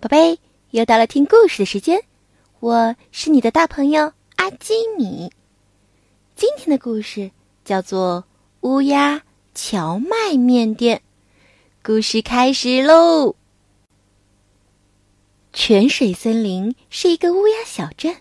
宝贝，又到了听故事的时间，我是你的大朋友阿基米。今天的故事叫做《乌鸦荞麦面店》，故事开始喽。泉水森林是一个乌鸦小镇，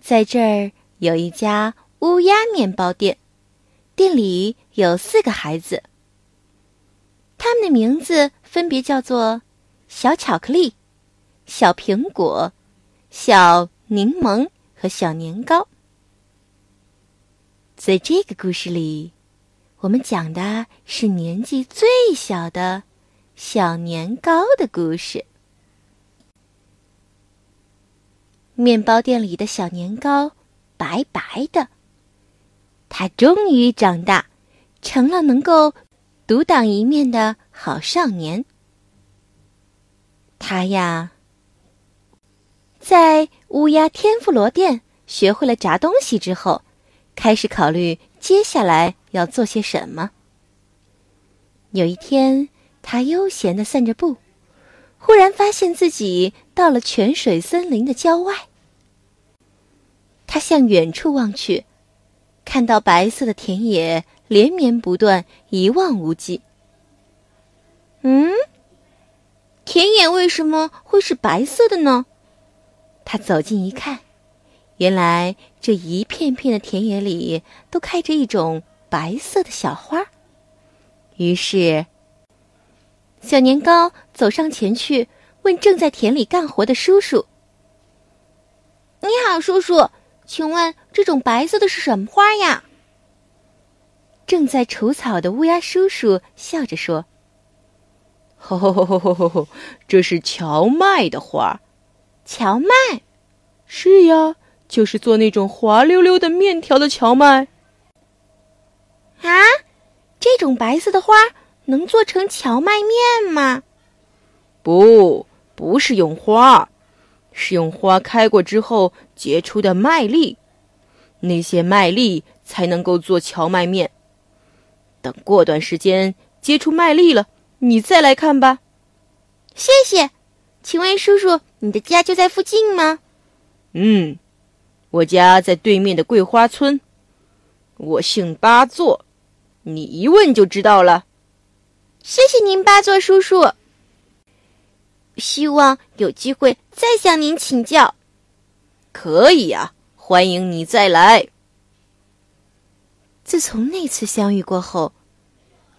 在这儿有一家乌鸦面包店，店里有四个孩子，他们的名字分别叫做。小巧克力、小苹果、小柠檬和小年糕，在这个故事里，我们讲的是年纪最小的小年糕的故事。面包店里的小年糕白白的，他终于长大，成了能够独当一面的好少年。他呀，在乌鸦天妇罗店学会了炸东西之后，开始考虑接下来要做些什么。有一天，他悠闲的散着步，忽然发现自己到了泉水森林的郊外。他向远处望去，看到白色的田野连绵不断，一望无际。嗯。田野为什么会是白色的呢？他走近一看，原来这一片片的田野里都开着一种白色的小花。于是，小年糕走上前去，问正在田里干活的叔叔：“你好，叔叔，请问这种白色的是什么花呀？”正在除草的乌鸦叔叔笑着说。吼吼吼吼吼吼！这是荞麦的花，荞麦，是呀，就是做那种滑溜溜的面条的荞麦。啊，这种白色的花能做成荞麦面吗？不，不是用花，是用花开过之后结出的麦粒，那些麦粒才能够做荞麦面。等过段时间结出麦粒了。你再来看吧，谢谢。请问叔叔，你的家就在附近吗？嗯，我家在对面的桂花村。我姓八座，你一问就知道了。谢谢您，八座叔叔。希望有机会再向您请教。可以呀，欢迎你再来。自从那次相遇过后。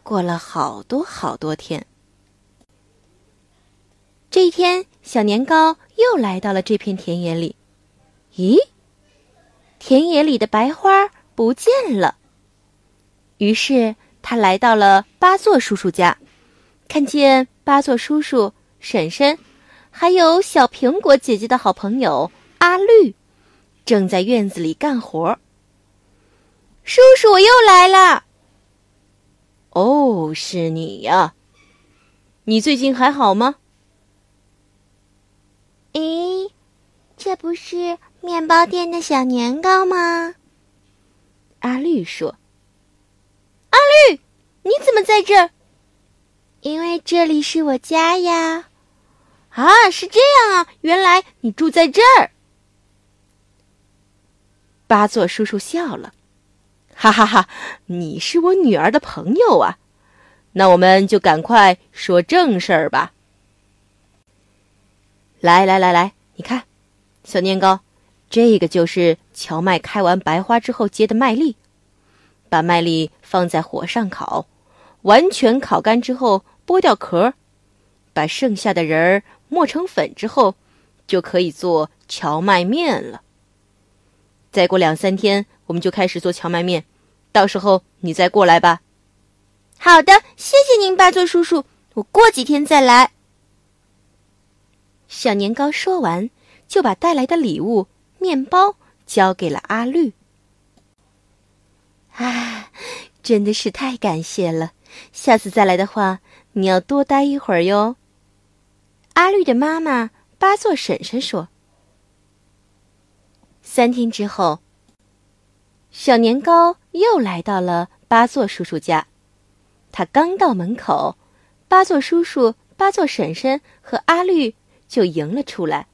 过了好多好多天，这一天，小年糕又来到了这片田野里。咦，田野里的白花不见了。于是他来到了八座叔叔家，看见八座叔叔、婶婶，还有小苹果姐姐的好朋友阿绿，正在院子里干活。叔叔，我又来了。哦，是你呀！你最近还好吗？咦，这不是面包店的小年糕吗？阿绿说：“阿绿，你怎么在这儿？因为这里是我家呀！啊，是这样啊，原来你住在这儿。”八座叔叔笑了。哈哈哈！你是我女儿的朋友啊，那我们就赶快说正事儿吧。来来来来，你看，小年糕，这个就是荞麦开完白花之后结的麦粒。把麦粒放在火上烤，完全烤干之后剥掉壳，把剩下的仁儿磨成粉之后，就可以做荞麦面了。再过两三天，我们就开始做荞麦面。到时候你再过来吧。好的，谢谢您，八座叔叔。我过几天再来。小年糕说完，就把带来的礼物——面包交给了阿绿。啊，真的是太感谢了！下次再来的话，你要多待一会儿哟。阿绿的妈妈八座婶婶说。三天之后。小年糕又来到了八座叔叔家，他刚到门口，八座叔叔八座婶婶和阿绿就迎了出来。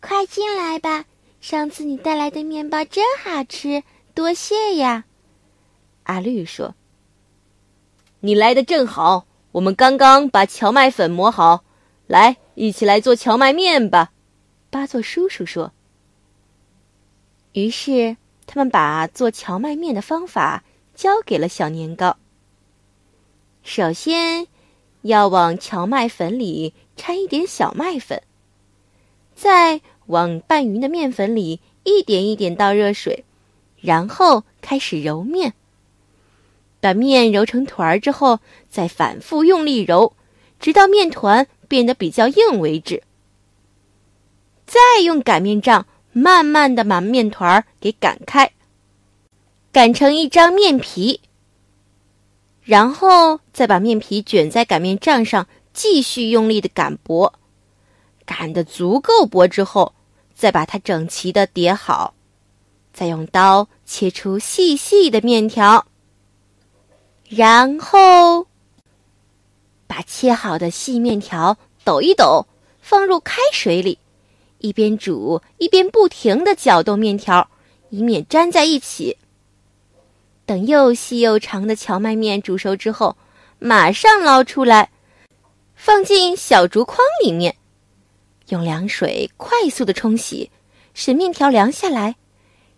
快进来吧，上次你带来的面包真好吃，多谢呀。阿绿说：“你来的正好，我们刚刚把荞麦粉磨好，来，一起来做荞麦面吧。”八座叔叔说。于是他们把做荞麦面的方法交给了小年糕。首先，要往荞麦粉里掺一点小麦粉，再往拌匀的面粉里一点一点倒热水，然后开始揉面。把面揉成团儿之后，再反复用力揉，直到面团变得比较硬为止。再用擀面杖慢慢的把面团儿给擀开，擀成一张面皮。然后再把面皮卷在擀面杖上，继续用力的擀薄，擀的足够薄之后，再把它整齐的叠好，再用刀切出细细的面条。然后把切好的细面条抖一抖，放入开水里。一边煮一边不停的搅动面条，以免粘在一起。等又细又长的荞麦面煮熟之后，马上捞出来，放进小竹筐里面，用凉水快速的冲洗，使面条凉下来，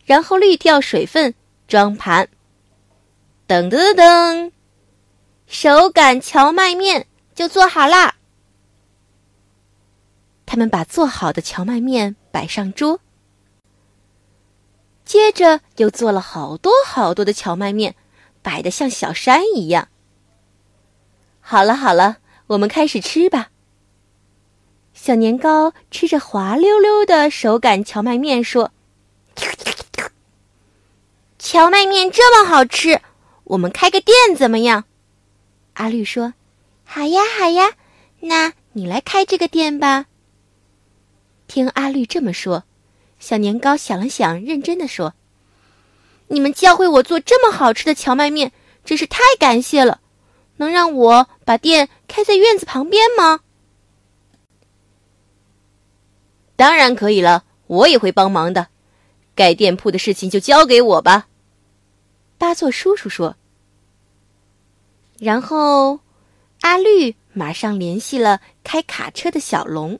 然后滤掉水分，装盘。噔噔噔，手擀荞麦面就做好啦。他们把做好的荞麦面摆上桌，接着又做了好多好多的荞麦面，摆得像小山一样。好了好了，我们开始吃吧。小年糕吃着滑溜溜的手擀荞麦面说：“荞麦面这么好吃，我们开个店怎么样？”阿绿说：“好呀好呀，那你来开这个店吧。”听阿绿这么说，小年糕想了想，认真的说：“你们教会我做这么好吃的荞麦面，真是太感谢了。能让我把店开在院子旁边吗？”“当然可以了，我也会帮忙的。盖店铺的事情就交给我吧。”八座叔叔说。然后，阿绿马上联系了开卡车的小龙。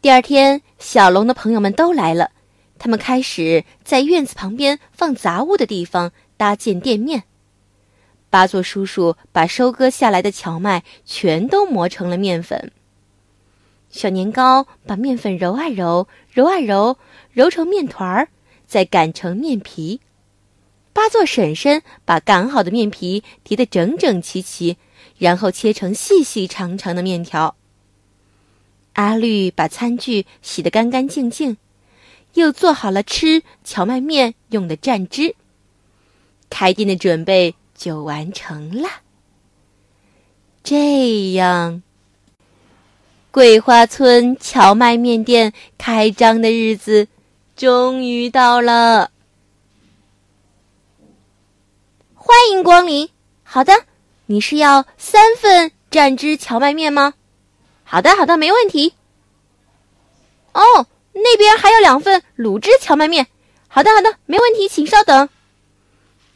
第二天，小龙的朋友们都来了，他们开始在院子旁边放杂物的地方搭建店面。八座叔叔把收割下来的荞麦全都磨成了面粉。小年糕把面粉揉啊揉，揉啊揉，揉成面团儿，再擀成面皮。八座婶婶把擀好的面皮叠得整整齐齐，然后切成细细长长的面条。阿绿把餐具洗得干干净净，又做好了吃荞麦面用的蘸汁。开店的准备就完成了。这样，桂花村荞麦面店开张的日子终于到了。欢迎光临。好的，你是要三份蘸汁荞麦面吗？好的，好的，没问题。哦，那边还有两份卤汁荞麦面。好的，好的，没问题，请稍等。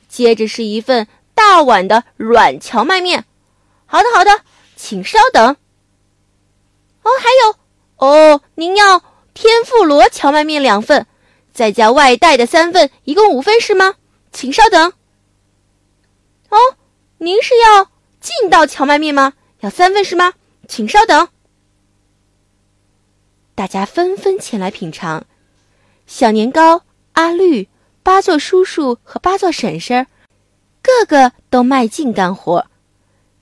接着是一份大碗的软荞麦面。好的，好的，请稍等。哦，还有，哦，您要天妇罗荞麦面两份，再加外带的三份，一共五份是吗？请稍等。哦，您是要劲道荞麦面吗？要三份是吗？请稍等。大家纷纷前来品尝，小年糕、阿绿、八座叔叔和八座婶婶，个个都卖劲干活。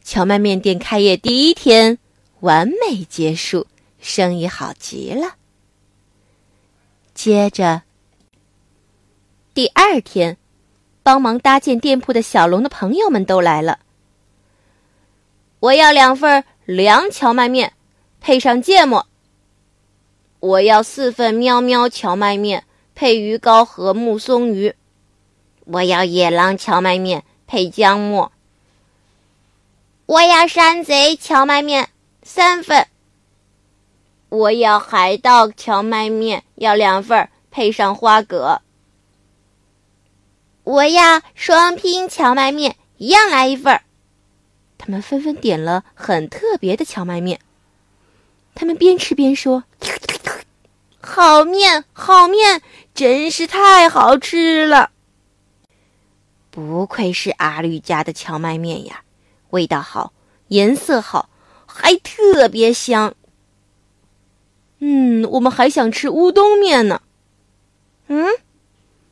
荞麦面店开业第一天完美结束，生意好极了。接着，第二天，帮忙搭建店铺的小龙的朋友们都来了。我要两份凉荞麦面，配上芥末。我要四份喵喵荞麦面，配鱼糕和木松鱼。我要野狼荞麦面，配姜末。我要山贼荞麦面三份。我要海盗荞麦面要两份，配上花蛤。我要双拼荞麦面，一样来一份。他们纷纷点了很特别的荞麦面。他们边吃边说：“好面，好面，真是太好吃了！不愧是阿绿家的荞麦面呀，味道好，颜色好，还特别香。”嗯，我们还想吃乌冬面呢。嗯，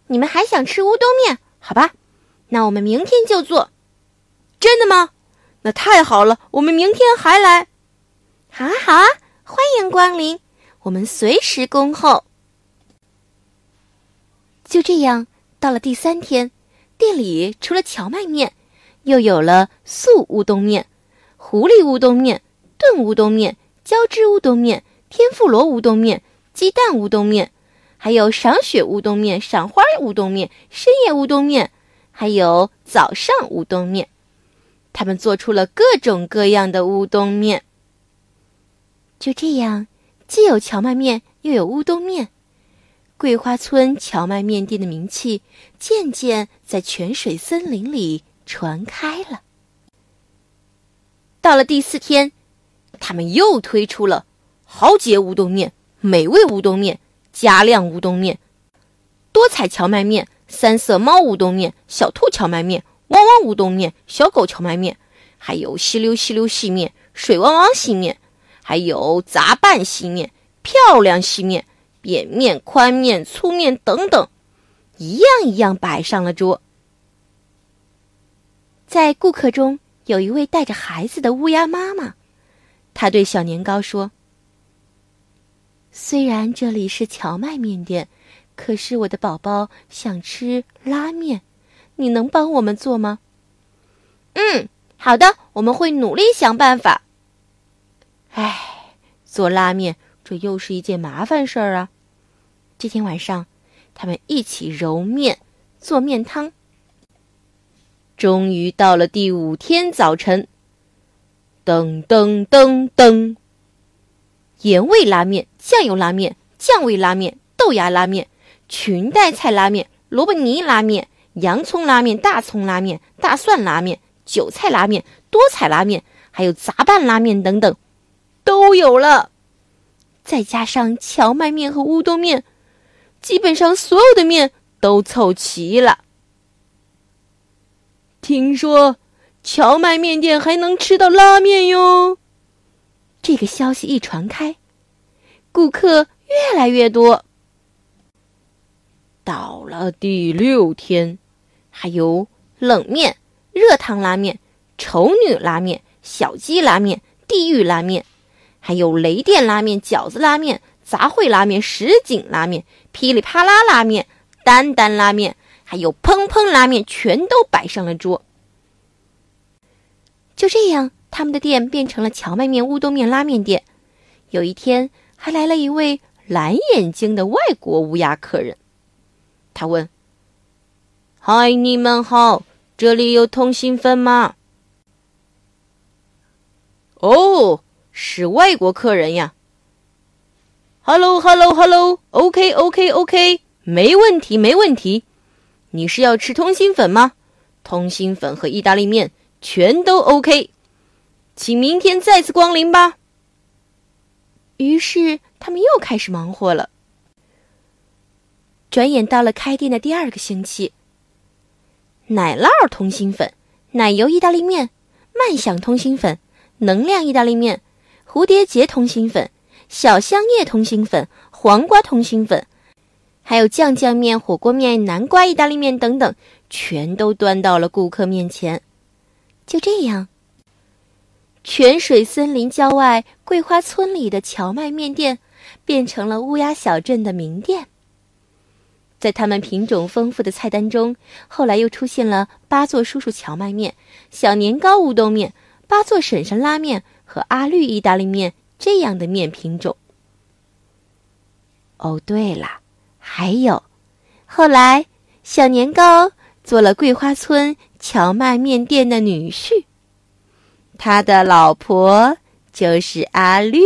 你们还想吃乌冬面？好吧，那我们明天就做。真的吗？那太好了，我们明天还来。好啊，好啊，欢迎光临，我们随时恭候。就这样，到了第三天，店里除了荞麦面，又有了素乌冬面、狐狸乌冬面、炖乌冬面、浇汁乌冬面。天妇罗乌冬面、鸡蛋乌冬面，还有赏雪乌冬面、赏花乌冬面、深夜乌冬面，还有早上乌冬面。他们做出了各种各样的乌冬面。就这样，既有荞麦面，又有乌冬面。桂花村荞麦面店的名气渐渐在泉水森林里传开了。到了第四天，他们又推出了。豪杰乌冬面、美味乌冬面、加量乌冬面、多彩荞麦面、三色猫乌冬面、小兔荞麦面、汪汪乌冬面、小狗荞麦面，还有吸溜吸溜细面、水汪汪细面，还有杂拌细面、漂亮细面、扁面、宽面、粗面等等，一样一样摆上了桌。在顾客中有一位带着孩子的乌鸦妈妈，她对小年糕说。虽然这里是荞麦面店，可是我的宝宝想吃拉面，你能帮我们做吗？嗯，好的，我们会努力想办法。唉，做拉面这又是一件麻烦事儿啊！这天晚上，他们一起揉面、做面汤。终于到了第五天早晨，噔噔噔噔。盐味拉面、酱油拉面、酱味拉面、豆芽拉面、裙带菜拉面、萝卜泥拉面、洋葱拉面、大葱拉面、大蒜拉面、韭菜拉面、多彩拉面，还有杂拌拉面等等，都有了。再加上荞麦面和乌冬面，基本上所有的面都凑齐了。听说荞麦面店还能吃到拉面哟。这个消息一传开，顾客越来越多。到了第六天，还有冷面、热汤拉面、丑女拉面、小鸡拉面、地狱拉面，还有雷电拉面、饺子拉面、杂烩拉面、什锦拉面、噼里啪啦拉面、丹丹拉面，还有砰砰拉面，全都摆上了桌。就这样。他们的店变成了荞麦面、乌冬面拉面店。有一天，还来了一位蓝眼睛的外国乌鸦客人。他问：“嗨，你们好，这里有通心粉吗？”“哦，是外国客人呀。”“Hello，Hello，Hello，OK，OK，OK，没问题，没问题。你是要吃通心粉吗？通心粉和意大利面全都 OK。”请明天再次光临吧。于是他们又开始忙活了。转眼到了开店的第二个星期，奶酪通心粉、奶油意大利面、麦响通心粉、能量意大利面、蝴蝶结通心粉、小香叶通心粉、黄瓜通心粉，还有酱酱面、火锅面、南瓜意大利面等等，全都端到了顾客面前。就这样。泉水森林郊外桂花村里的荞麦面店，变成了乌鸦小镇的名店。在他们品种丰富的菜单中，后来又出现了八座叔叔荞麦面、小年糕乌冬面、八座婶婶拉面和阿绿意大利面这样的面品种。哦，对了，还有，后来小年糕做了桂花村荞麦面店的女婿。他的老婆就是阿绿。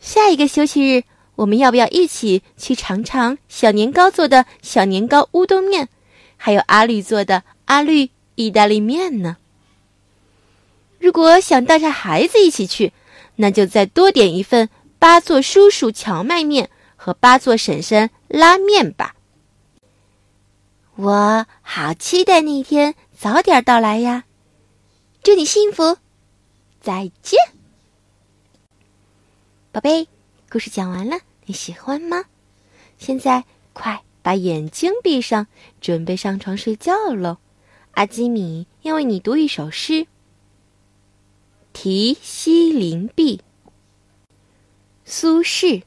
下一个休息日，我们要不要一起去尝尝小年糕做的小年糕乌冬面，还有阿绿做的阿绿意大利面呢？如果想带着孩子一起去，那就再多点一份八座叔叔荞麦面和八座婶婶拉面吧。我好期待那一天早点到来呀！祝你幸福，再见，宝贝。故事讲完了，你喜欢吗？现在快把眼睛闭上，准备上床睡觉喽。阿基米要为你读一首诗，《题西林壁》。苏轼。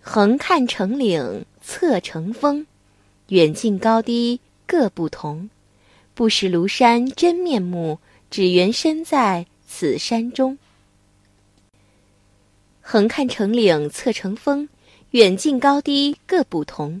横看成岭侧成峰。远近高低各不同，不识庐山真面目，只缘身在此山中。横看成岭侧成峰，远近高低各不同，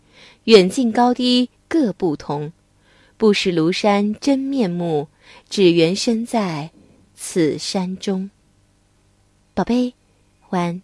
远近高低各不同，不识庐山真面目，只缘身在此山中。宝贝，晚